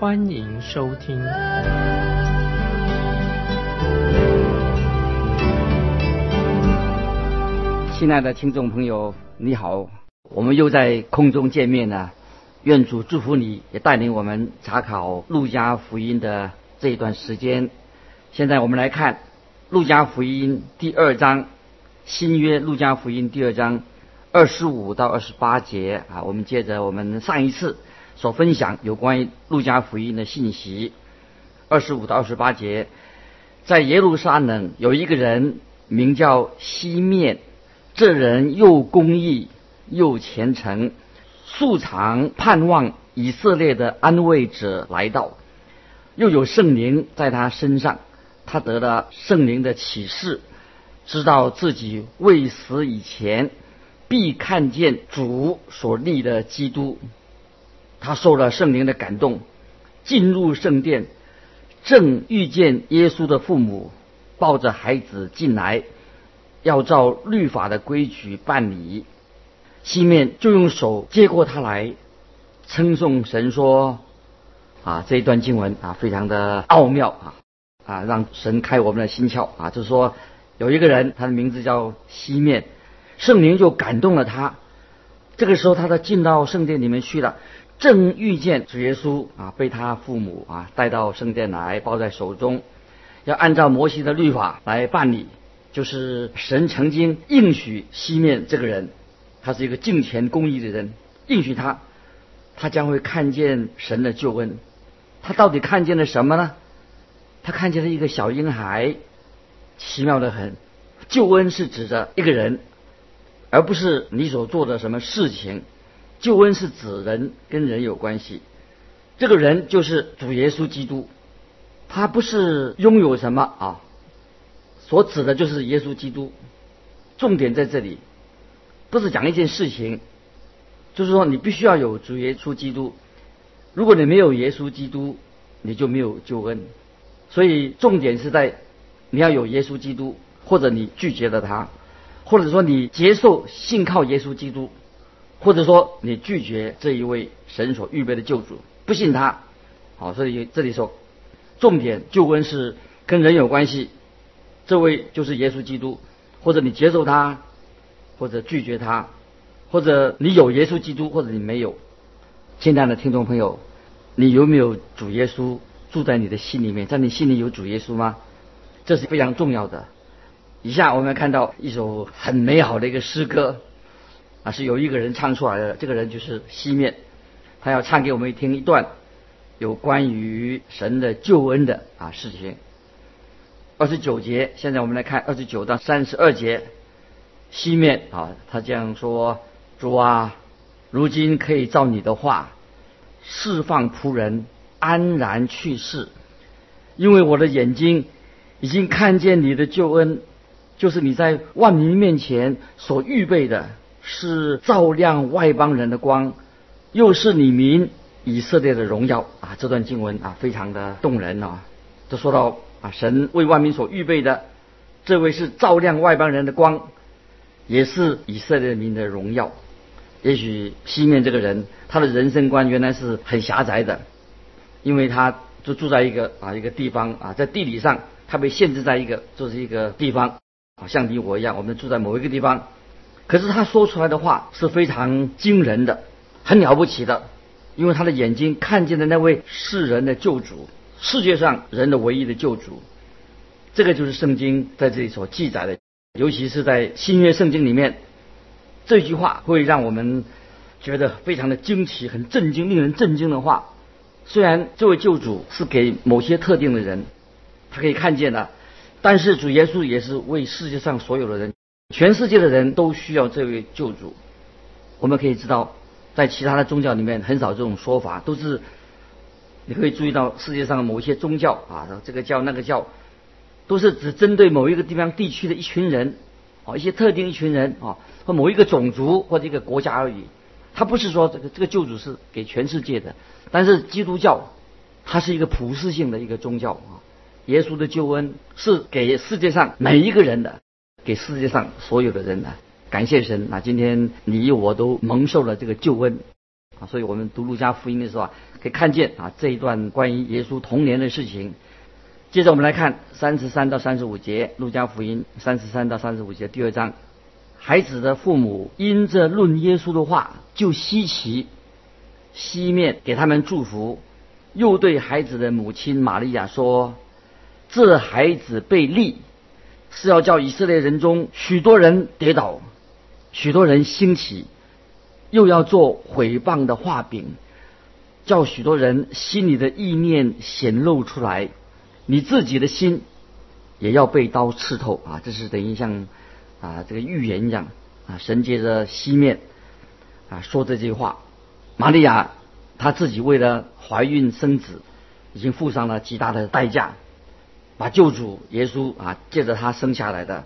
欢迎收听。亲爱的听众朋友，你好，我们又在空中见面了。愿主祝福你，也带领我们查考路加福音的这一段时间。现在我们来看路加福音第二章。新约路加福音第二章二十五到二十八节啊，我们接着我们上一次所分享有关于路加福音的信息。二十五到二十八节，在耶路撒冷有一个人名叫西面，这人又公义又虔诚，素常盼望以色列的安慰者来到，又有圣灵在他身上，他得了圣灵的启示。知道自己未死以前，必看见主所立的基督。他受了圣灵的感动，进入圣殿，正遇见耶稣的父母抱着孩子进来，要照律法的规矩办理。西面就用手接过他来，称颂神说：“啊，这一段经文啊，非常的奥妙啊啊，让神开我们的心窍啊，就是说。”有一个人，他的名字叫西面，圣灵就感动了他。这个时候，他就进到圣殿里面去了，正遇见主耶稣啊，被他父母啊带到圣殿来，抱在手中，要按照摩西的律法来办理。就是神曾经应许西面这个人，他是一个敬虔公义的人，应许他，他将会看见神的救恩。他到底看见了什么呢？他看见了一个小婴孩。奇妙的很，救恩是指着一个人，而不是你所做的什么事情。救恩是指人跟人有关系，这个人就是主耶稣基督，他不是拥有什么啊，所指的就是耶稣基督。重点在这里，不是讲一件事情，就是说你必须要有主耶稣基督。如果你没有耶稣基督，你就没有救恩。所以重点是在。你要有耶稣基督，或者你拒绝了他，或者说你接受信靠耶稣基督，或者说你拒绝这一位神所预备的救主，不信他。好，所以这里说，重点救恩是跟人有关系。这位就是耶稣基督，或者你接受他，或者拒绝他，或者你有耶稣基督，或者你没有。亲爱的听众朋友，你有没有主耶稣住在你的心里面？在你心里有主耶稣吗？这是非常重要的。以下我们看到一首很美好的一个诗歌，是有一个人唱出来的。这个人就是西面，他要唱给我们听一段有关于神的救恩的啊事情。二十九节，现在我们来看二十九到三十二节。西面啊，他这样说：主啊，如今可以照你的话释放仆人安然去世，因为我的眼睛。已经看见你的救恩，就是你在万民面前所预备的，是照亮外邦人的光，又是你民以色列的荣耀啊！这段经文啊，非常的动人啊！都说到啊，神为万民所预备的，这位是照亮外邦人的光，也是以色列民的荣耀。也许西面这个人，他的人生观原来是很狭窄的，因为他就住在一个啊一个地方啊，在地理上。他被限制在一个，就是一个地方，啊，像你我一样，我们住在某一个地方。可是他说出来的话是非常惊人的，很了不起的，因为他的眼睛看见的那位世人的救主，世界上人的唯一的救主。这个就是圣经在这里所记载的，尤其是在新约圣经里面，这句话会让我们觉得非常的惊奇、很震惊、令人震惊的话。虽然这位救主是给某些特定的人。他可以看见的，但是主耶稣也是为世界上所有的人，全世界的人都需要这位救主。我们可以知道，在其他的宗教里面很少这种说法，都是你可以注意到世界上某一些宗教啊，这个教那个教，都是只针对某一个地方地区的一群人，啊，一些特定一群人啊，或某一个种族或者一个国家而已。他不是说这个这个救主是给全世界的，但是基督教它是一个普世性的一个宗教啊。耶稣的救恩是给世界上每一个人的，给世界上所有的人的。感谢神啊！今天你我都蒙受了这个救恩啊，所以我们读路加福音的时候啊，可以看见啊这一段关于耶稣童年的事情。接着我们来看三十三到三十五节，路加福音三十三到三十五节第二章。孩子的父母因着论耶稣的话就稀奇，西面给他们祝福，又对孩子的母亲玛利亚说。这孩子被立，是要叫以色列人中许多人跌倒，许多人兴起，又要做毁谤的画饼，叫许多人心里的意念显露出来，你自己的心也要被刀刺透啊！这是等于像啊这个预言一样啊，神接着西面啊说这句话，玛利亚她自己为了怀孕生子，已经付上了极大的代价。把救主耶稣啊借着他生下来的，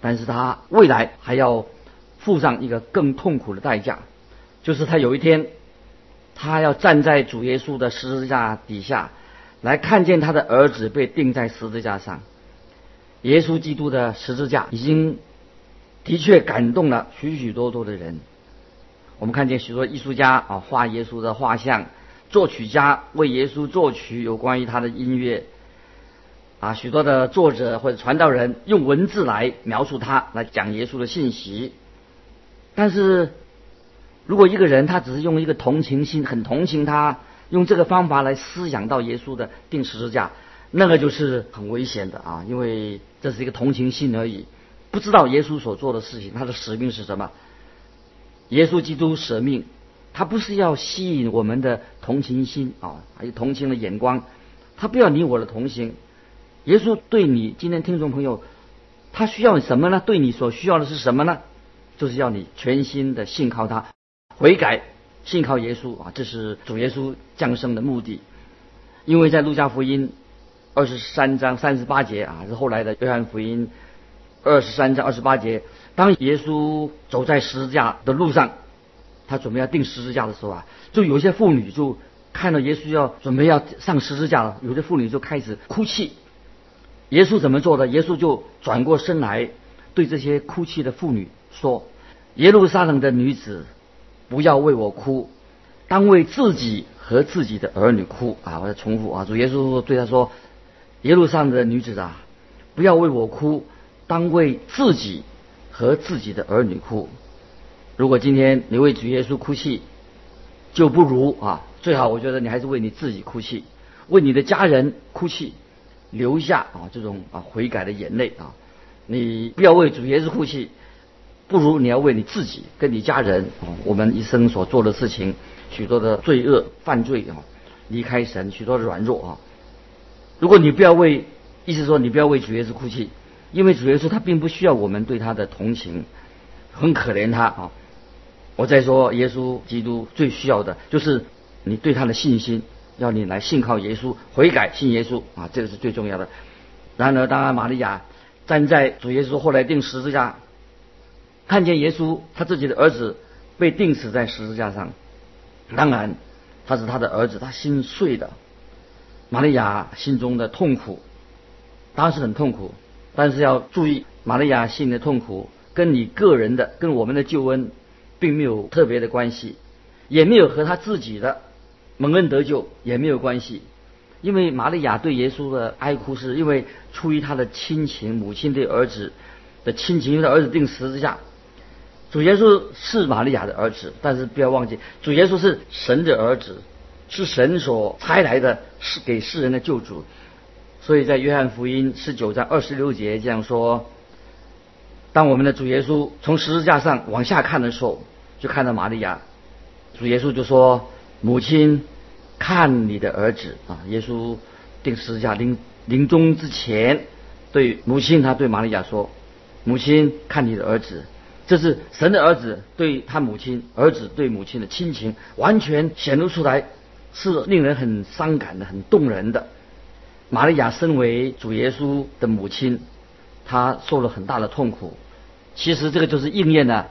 但是他未来还要付上一个更痛苦的代价，就是他有一天，他要站在主耶稣的十字架底下，来看见他的儿子被钉在十字架上。耶稣基督的十字架已经的确感动了许许多多的人。我们看见许多艺术家啊画耶稣的画像，作曲家为耶稣作曲有关于他的音乐。啊，许多的作者或者传道人用文字来描述他，来讲耶稣的信息。但是，如果一个人他只是用一个同情心，很同情他，用这个方法来思想到耶稣的定十字架，那个就是很危险的啊！因为这是一个同情心而已，不知道耶稣所做的事情，他的使命是什么。耶稣基督舍命，他不是要吸引我们的同情心啊，还有同情的眼光，他不要你我的同情。耶稣对你今天听众朋友，他需要什么呢？对你所需要的是什么呢？就是要你全心的信靠他，悔改，信靠耶稣啊！这是主耶稣降生的目的。因为在路加福音二十三章三十八节啊，是后来的约翰福音二十三章二十八节，当耶稣走在十字架的路上，他准备要钉十字架的时候啊，就有些妇女就看到耶稣要准备要上十字架了，有些妇女就开始哭泣。耶稣怎么做的？耶稣就转过身来，对这些哭泣的妇女说：“耶路撒冷的女子，不要为我哭，当为自己和自己的儿女哭。”啊，我再重复啊，主耶稣对他说：“耶路撒冷的女子啊，不要为我哭，当为自己和自己的儿女哭。如果今天你为主耶稣哭泣，就不如啊，最好我觉得你还是为你自己哭泣，为你的家人哭泣。”留下啊这种啊悔改的眼泪啊，你不要为主耶稣哭泣，不如你要为你自己跟你家人，我们一生所做的事情，许多的罪恶犯罪啊，离开神许多的软弱啊。如果你不要为，意思说你不要为主耶稣哭泣，因为主耶稣他并不需要我们对他的同情，很可怜他啊。我再说，耶稣基督最需要的就是你对他的信心。要你来信靠耶稣，悔改信耶稣啊，这个是最重要的。然而，当然，玛利亚站在主耶稣后来钉十字架，看见耶稣他自己的儿子被钉死在十字架上，当然他是他的儿子，他心碎的。玛利亚心中的痛苦当然是很痛苦，但是要注意，玛利亚心里的痛苦跟你个人的、跟我们的救恩并没有特别的关系，也没有和他自己的。蒙恩得救也没有关系，因为玛利亚对耶稣的哀哭，是因为出于他的亲情，母亲对儿子的亲情，因为他儿子定十字架。主耶稣是玛利亚的儿子，但是不要忘记，主耶稣是神的儿子，是神所差来的，是给世人的救主。所以在约翰福音十九章二十六节这样说：当我们的主耶稣从十字架上往下看的时候，就看到玛利亚，主耶稣就说。母亲，看你的儿子啊！耶稣定十字架临临终之前，对母亲，他对玛利亚说：“母亲，看你的儿子。”这是神的儿子对他母亲，儿子对母亲的亲情完全显露出来，是令人很伤感的、很动人的。玛利亚身为主耶稣的母亲，她受了很大的痛苦。其实这个就是应验了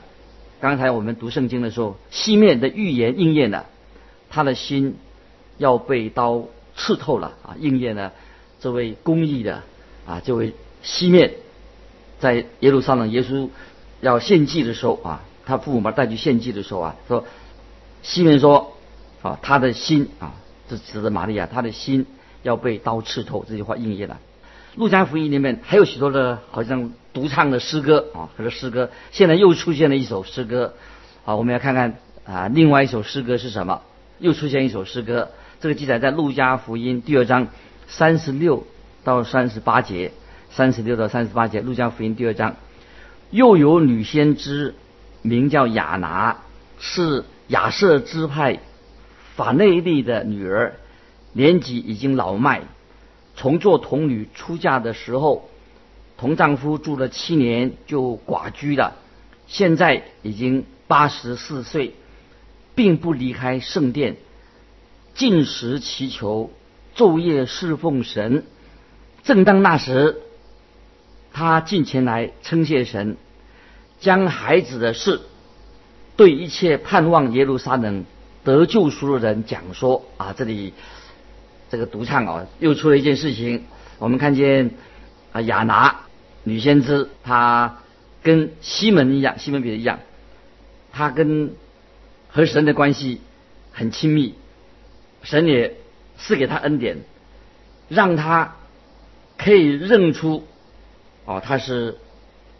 刚才我们读圣经的时候，西面的预言应验了，他的心要被刀刺透了啊！应验了这位公义的啊，这位西面在耶路撒冷，耶稣要献祭的时候啊，他父母把带去献祭的时候啊，说西面说啊，他的心啊，这指的玛利亚，他的心要被刀刺透，这句话应验了。路加福音里面还有许多的，好像独唱的诗歌啊，或者诗歌。现在又出现了一首诗歌，好，我们要看看啊，另外一首诗歌是什么？又出现一首诗歌，这个记载在路加福音第二章三十六到三十八节，三十六到三十八节，路加福音第二章，又有女先知名叫雅拿，是亚瑟支派法内利的女儿，年纪已经老迈。从做童女出嫁的时候，同丈夫住了七年就寡居了，现在已经八十四岁，并不离开圣殿，进食祈求，昼夜侍奉神。正当那时，他进前来称谢神，将孩子的事对一切盼望耶路撒冷得救赎的人讲说啊，这里。这个独唱啊，又出了一件事情。我们看见啊，亚拿女先知，她跟西门一样，西门彼得一样，她跟和神的关系很亲密，神也赐给他恩典，让他可以认出哦，他是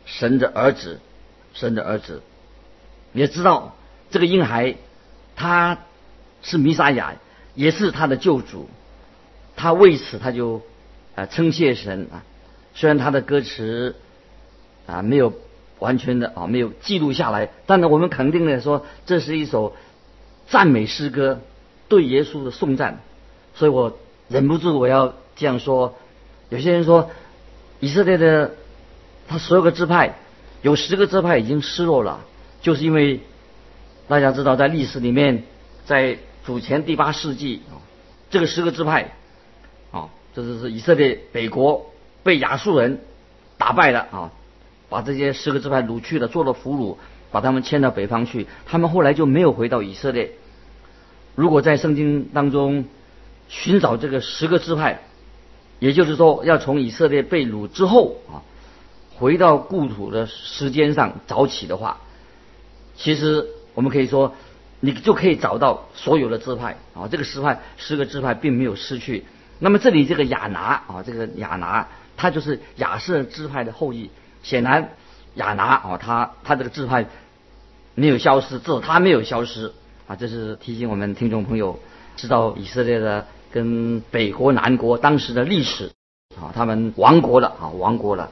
神的儿子，神的儿子，也知道这个婴孩他是弥撒亚，也是他的救主。他为此他就啊称谢神啊，虽然他的歌词啊没有完全的啊没有记录下来，但是我们肯定的说这是一首赞美诗歌，对耶稣的颂赞。所以我忍不住我要这样说。有些人说以色列的他所有的支派有十个支派已经失落了，就是因为大家知道在历史里面在主前第八世纪啊这个十个支派啊。这就是以色列北国被亚述人打败了啊，把这些十个支派掳去了，做了俘虏，把他们迁到北方去。他们后来就没有回到以色列。如果在圣经当中寻找这个十个支派，也就是说要从以色列被掳之后啊，回到故土的时间上找起的话，其实我们可以说，你就可以找到所有的支派啊，这个十派十个支派并没有失去。那么这里这个亚拿啊，这个亚拿，他就是亚瑟支派的后裔。显然，亚拿啊，他他这个支派没有消失，至少他没有消失啊。这是提醒我们听众朋友知道以色列的跟北国南国当时的历史啊，他们亡国了啊，亡国了。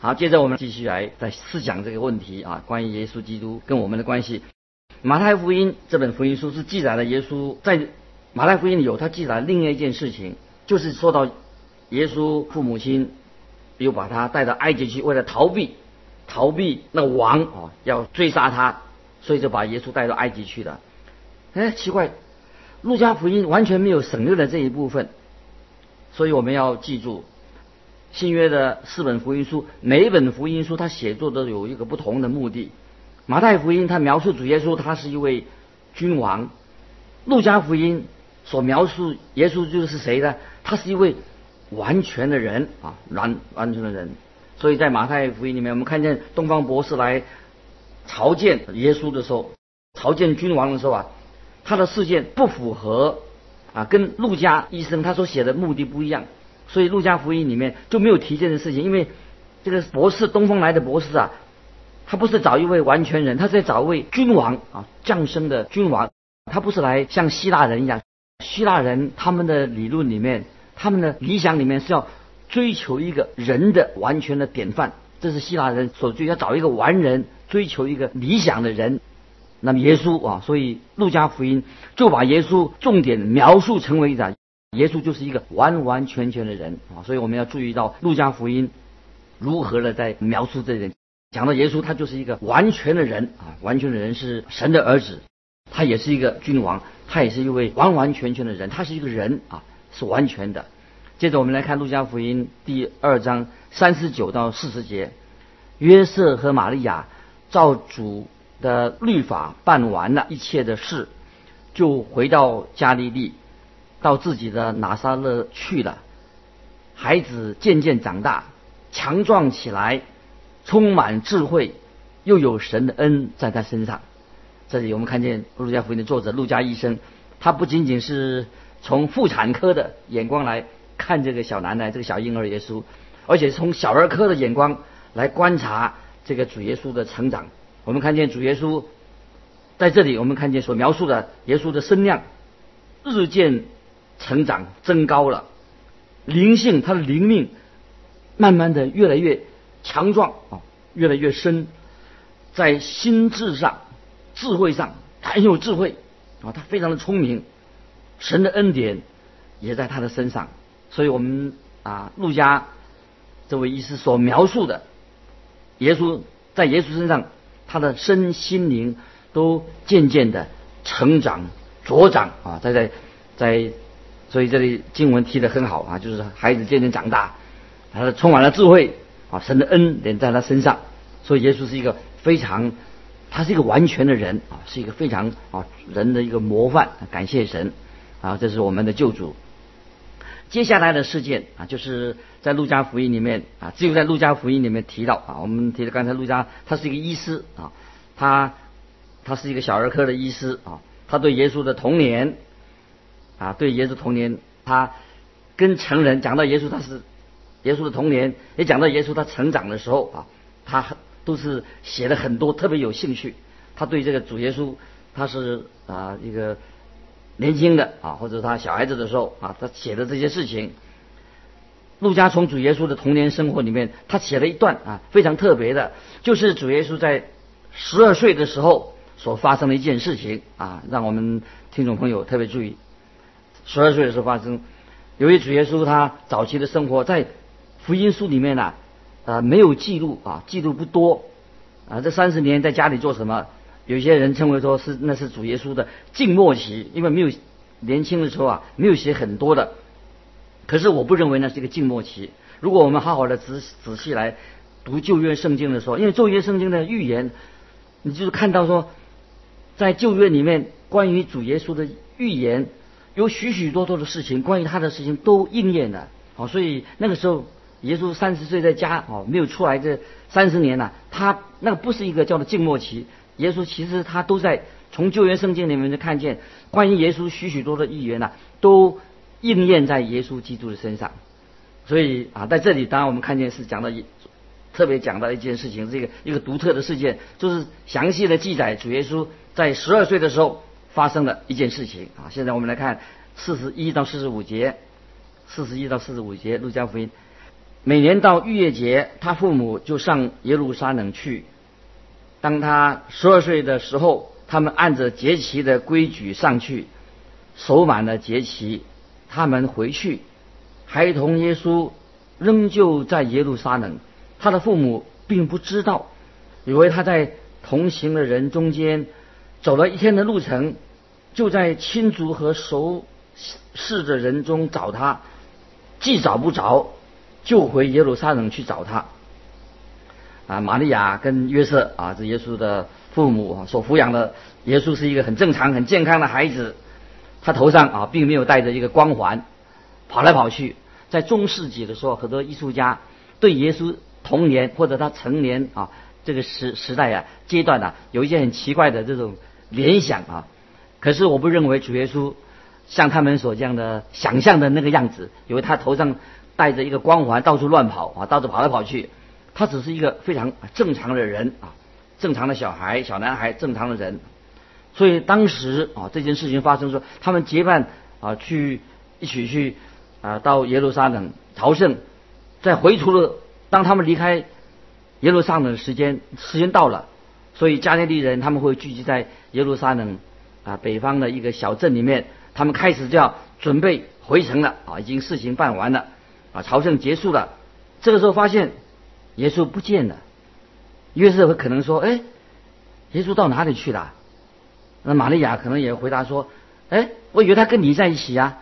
好，接着我们继续来再思想这个问题啊，关于耶稣基督跟我们的关系。马太福音这本福音书是记载了耶稣在。马太福音里有他记载另外一件事情，就是说到耶稣父母亲又把他带到埃及去，为了逃避逃避那王啊要追杀他，所以就把耶稣带到埃及去了。哎，奇怪，路加福音完全没有省略了这一部分，所以我们要记住新约的四本福音书，每一本福音书它写作都有一个不同的目的。马太福音它描述主耶稣他是一位君王，路加福音。所描述耶稣就是谁呢？他是一位完全的人啊，完完全的人。所以在马太福音里面，我们看见东方博士来朝见耶稣的时候，朝见君王的时候啊，他的事件不符合啊，跟路加医生他所写的目的不一样。所以路加福音里面就没有提这件事情，因为这个博士东方来的博士啊，他不是找一位完全人，他是在找一位君王啊，降生的君王，他不是来像希腊人一样。希腊人他们的理论里面，他们的理想里面是要追求一个人的完全的典范，这是希腊人所追，要找一个完人，追求一个理想的人。那么耶稣啊，所以路加福音就把耶稣重点描述成为的，耶稣就是一个完完全全的人啊。所以我们要注意到路加福音如何的在描述这人，讲到耶稣他就是一个完全的人啊，完全的人是神的儿子。他也是一个君王，他也是一位完完全全的人，他是一个人啊，是完全的。接着我们来看路加福音第二章三十九到四十节，约瑟和玛利亚照主的律法办完了一切的事，就回到加利利，到自己的拿撒勒去了。孩子渐渐长大，强壮起来，充满智慧，又有神的恩在他身上。这里我们看见路加福音的作者路加医生，他不仅仅是从妇产科的眼光来看这个小男孩、这个小婴儿耶稣，而且从小儿科的眼光来观察这个主耶稣的成长。我们看见主耶稣在这里，我们看见所描述的耶稣的身量日渐成长增高了，灵性他的灵命慢慢的越来越强壮啊，越来越深，在心智上。智慧上，他很有智慧啊，他非常的聪明，神的恩典也在他的身上，所以我们啊，路加这位医师所描述的耶稣在耶稣身上，他的身心灵都渐渐的成长茁长啊，在在在，所以这里经文提的很好啊，就是孩子渐渐长大，他充满了智慧啊，神的恩典在他身上，所以耶稣是一个非常。他是一个完全的人啊，是一个非常啊人的一个模范。感谢神啊，这是我们的救主。接下来的事件啊，就是在路加福音里面啊，只有在路加福音里面提到啊。我们提到刚才路加，他是一个医师啊，他他是一个小儿科的医师啊，他对耶稣的童年啊，对耶稣童年，他跟成人讲到耶稣他是耶稣的童年，也讲到耶稣他成长的时候啊，他。都是写的很多，特别有兴趣。他对这个主耶稣，他是啊一个年轻的啊，或者他小孩子的时候啊，他写的这些事情。陆家从主耶稣的童年生活里面，他写了一段啊非常特别的，就是主耶稣在十二岁的时候所发生的一件事情啊，让我们听众朋友特别注意。十二岁的时候发生，由于主耶稣他早期的生活在福音书里面呢。啊，没有记录啊，记录不多啊。这三十年在家里做什么？有些人称为说是那是主耶稣的静默期，因为没有年轻的时候啊，没有写很多的。可是我不认为那是一个静默期。如果我们好好的仔仔细来读旧约圣经的时候，因为旧约圣经的预言，你就是看到说，在旧约里面关于主耶稣的预言，有许许多多的事情，关于他的事情都应验了。好，所以那个时候。耶稣三十岁在家哦，没有出来这三十年了。他那个不是一个叫做静默期。耶稣其实他都在从旧约圣经里面就看见关于耶稣许许多多的预言呐，都应验在耶稣基督的身上。所以啊，在这里当然我们看见是讲到一特别讲到一件事情，这个一个独特的事件，就是详细的记载主耶稣在十二岁的时候发生的一件事情啊。现在我们来看四十一到四十五节，四十一到四十五节路加福音。每年到逾越节，他父母就上耶路撒冷去。当他十二岁的时候，他们按着节期的规矩上去，守满了节期，他们回去。孩童耶稣仍旧在耶路撒冷，他的父母并不知道，以为他在同行的人中间走了一天的路程，就在亲族和熟识的人中找他，既找不着。就回耶路撒冷去找他。啊，玛利亚跟约瑟啊，这耶稣的父母所抚养的耶稣是一个很正常、很健康的孩子。他头上啊，并没有戴着一个光环，跑来跑去。在中世纪的时候，很多艺术家对耶稣童年或者他成年啊这个时时代啊阶段啊，有一些很奇怪的这种联想啊。可是我不认为主耶稣像他们所这样的想象的那个样子，因为他头上。带着一个光环到处乱跑啊，到处跑来跑去。他只是一个非常正常的人啊，正常的小孩、小男孩，正常的人。所以当时啊，这件事情发生说，他们结伴啊去一起去啊到耶路撒冷朝圣，在回途的当他们离开耶路撒冷的时间时间到了，所以加内利人他们会聚集在耶路撒冷啊北方的一个小镇里面，他们开始就要准备回城了啊，已经事情办完了。啊，朝圣结束了，这个时候发现耶稣不见了。约瑟可能说：“哎，耶稣到哪里去了？”那玛利亚可能也回答说：“哎，我以为他跟你在一起啊。”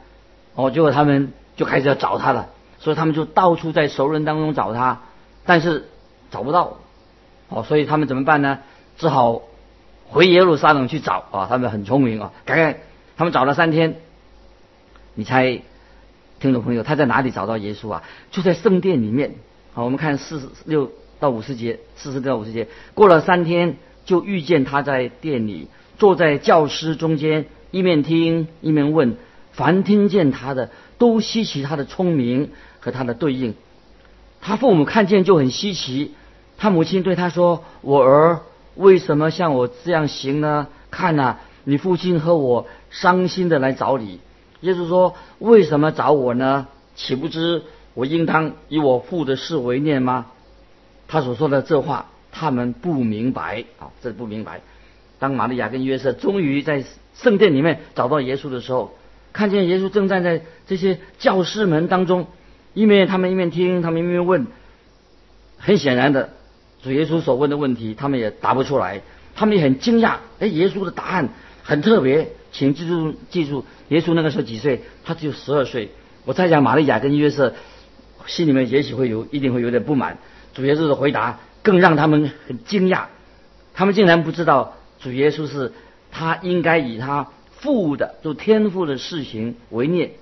哦，结果他们就开始要找他了，所以他们就到处在熟人当中找他，但是找不到。哦，所以他们怎么办呢？只好回耶路撒冷去找啊。他们很聪明啊，赶快他们找了三天。你猜，听众朋友，他在哪里找到耶稣啊？就在圣殿里面。好，我们看四十六到五十节，四十六到五十节。过了三天，就遇见他在店里，坐在教师中间，一面听一面问。凡听见他的，都稀奇他的聪明和他的对应。他父母看见就很稀奇。他母亲对他说：“我儿，为什么像我这样行呢？看呐，你父亲和我伤心的来找你。”耶稣说：“为什么找我呢？岂不知我应当以我父的事为念吗？”他所说的这话，他们不明白啊，这不明白。当玛利亚跟约瑟终于在圣殿里面找到耶稣的时候，看见耶稣正站在这些教师们当中，一面他们一面听，他们一面问。很显然的，主耶稣所问的问题，他们也答不出来。他们也很惊讶，哎，耶稣的答案很特别。请记住，记住，耶稣那个时候几岁？他只有十二岁。我猜想，玛利亚跟约瑟心里面也许会有，一定会有点不满。主耶稣的回答更让他们很惊讶，他们竟然不知道主耶稣是他应该以他父的，就天父的事情为念。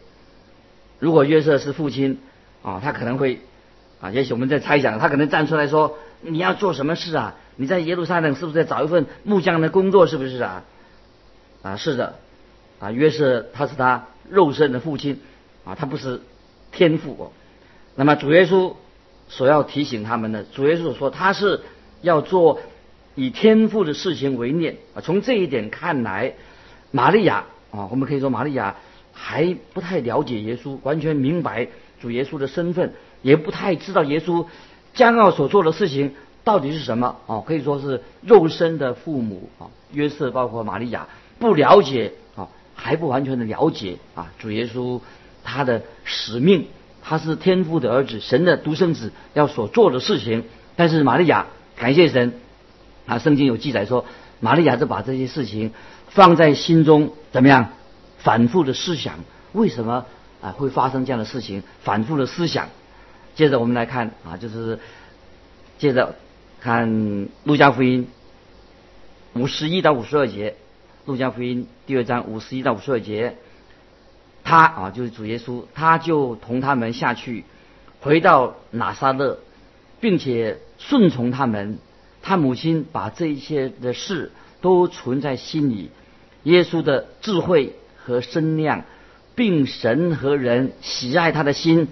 如果约瑟是父亲啊，他可能会啊，也许我们在猜想，他可能站出来说：“你要做什么事啊？你在耶路撒冷是不是在找一份木匠的工作？是不是啊？”啊，是的，啊，约瑟他是他肉身的父亲，啊，他不是天父哦。那么主耶稣所要提醒他们的，主耶稣说他是要做以天父的事情为念啊。从这一点看来，玛利亚啊，我们可以说玛利亚还不太了解耶稣，完全明白主耶稣的身份，也不太知道耶稣将要所做的事情到底是什么啊。可以说是肉身的父母啊，约瑟包括玛利亚。不了解啊，还不完全的了解啊，主耶稣他的使命，他是天父的儿子，神的独生子要所做的事情。但是玛利亚感谢神啊，圣经有记载说，玛利亚就把这些事情放在心中，怎么样反复的思想，为什么啊会发生这样的事情？反复的思想。接着我们来看啊，就是接着看路加福音五十一到五十二节。路加福音第二章五十一到五十二节，他啊就是主耶稣，他就同他们下去，回到拿撒勒，并且顺从他们。他母亲把这一切的事都存在心里。耶稣的智慧和身量，并神和人喜爱他的心，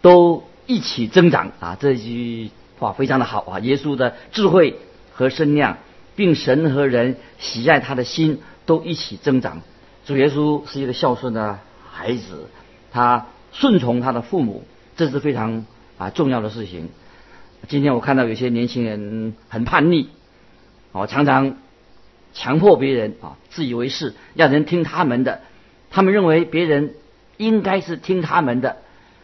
都一起增长啊！这句话非常的好啊！耶稣的智慧和身量，并神和人喜爱他的心。都一起增长。主耶稣是一个孝顺的孩子，他顺从他的父母，这是非常啊重要的事情。今天我看到有些年轻人很叛逆，哦，常常强迫别人啊，自以为是，要人听他们的。他们认为别人应该是听他们的，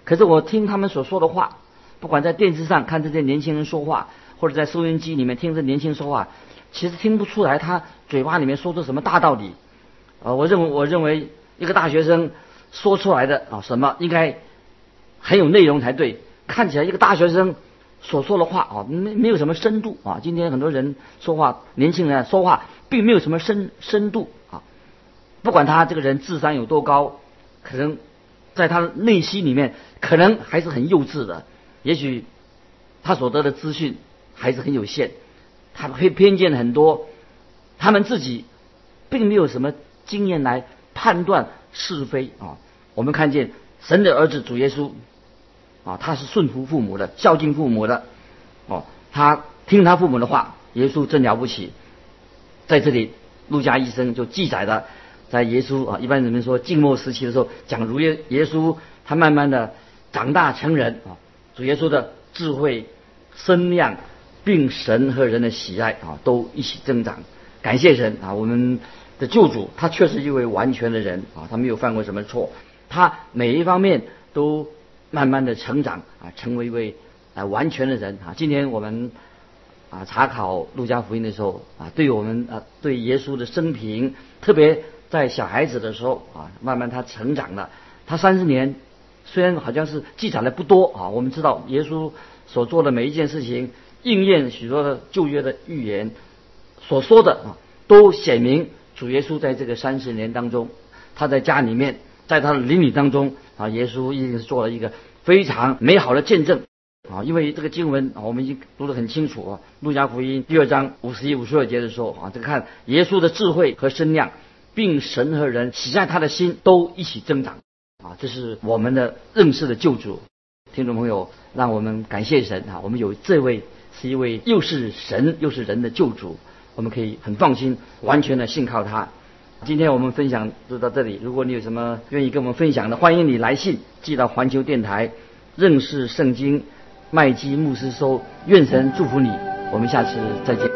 可是我听他们所说的话，不管在电视上看这些年轻人说话，或者在收音机里面听这年轻人说话。其实听不出来他嘴巴里面说出什么大道理，呃，我认为我认为一个大学生说出来的啊什么应该很有内容才对。看起来一个大学生所说的话啊没没有什么深度啊。今天很多人说话，年轻人说话并没有什么深深度啊。不管他这个人智商有多高，可能在他内心里面可能还是很幼稚的。也许他所得的资讯还是很有限。他们会偏见很多，他们自己并没有什么经验来判断是非啊。我们看见神的儿子主耶稣啊，他是顺服父母的，孝敬父母的哦，他听他父母的话。耶稣真了不起，在这里路加医生就记载了，在耶稣啊，一般人们说静默时期的时候，讲如耶耶稣他慢慢的长大成人啊，主耶稣的智慧身量。并神和人的喜爱啊，都一起增长。感谢神啊，我们的救主他确实一位完全的人啊，他没有犯过什么错，他每一方面都慢慢的成长啊，成为一位啊完全的人啊。今天我们啊查考路加福音的时候啊，对我们啊对耶稣的生平，特别在小孩子的时候啊，慢慢他成长了。他三十年虽然好像是记载的不多啊，我们知道耶稣所做的每一件事情，应验许多的旧约的预言所说的啊，都显明主耶稣在这个三十年当中，他在家里面，在他的邻里当中啊，耶稣一定是做了一个非常美好的见证。啊，因为这个经文啊，我们已经读得很清楚啊，《路加福音》第二章五十一、五十二节的时候啊，这个看耶稣的智慧和身量，并神和人喜爱他的心都一起增长啊，这是我们的认识的救主。听众朋友，让我们感谢神啊，我们有这位一位又是神又是人的救主，我们可以很放心、完全的信靠他。今天我们分享就到这里，如果你有什么愿意跟我们分享的，欢迎你来信寄到环球电台认识圣经。麦基牧师说：“愿神祝福你，我们下次再见。”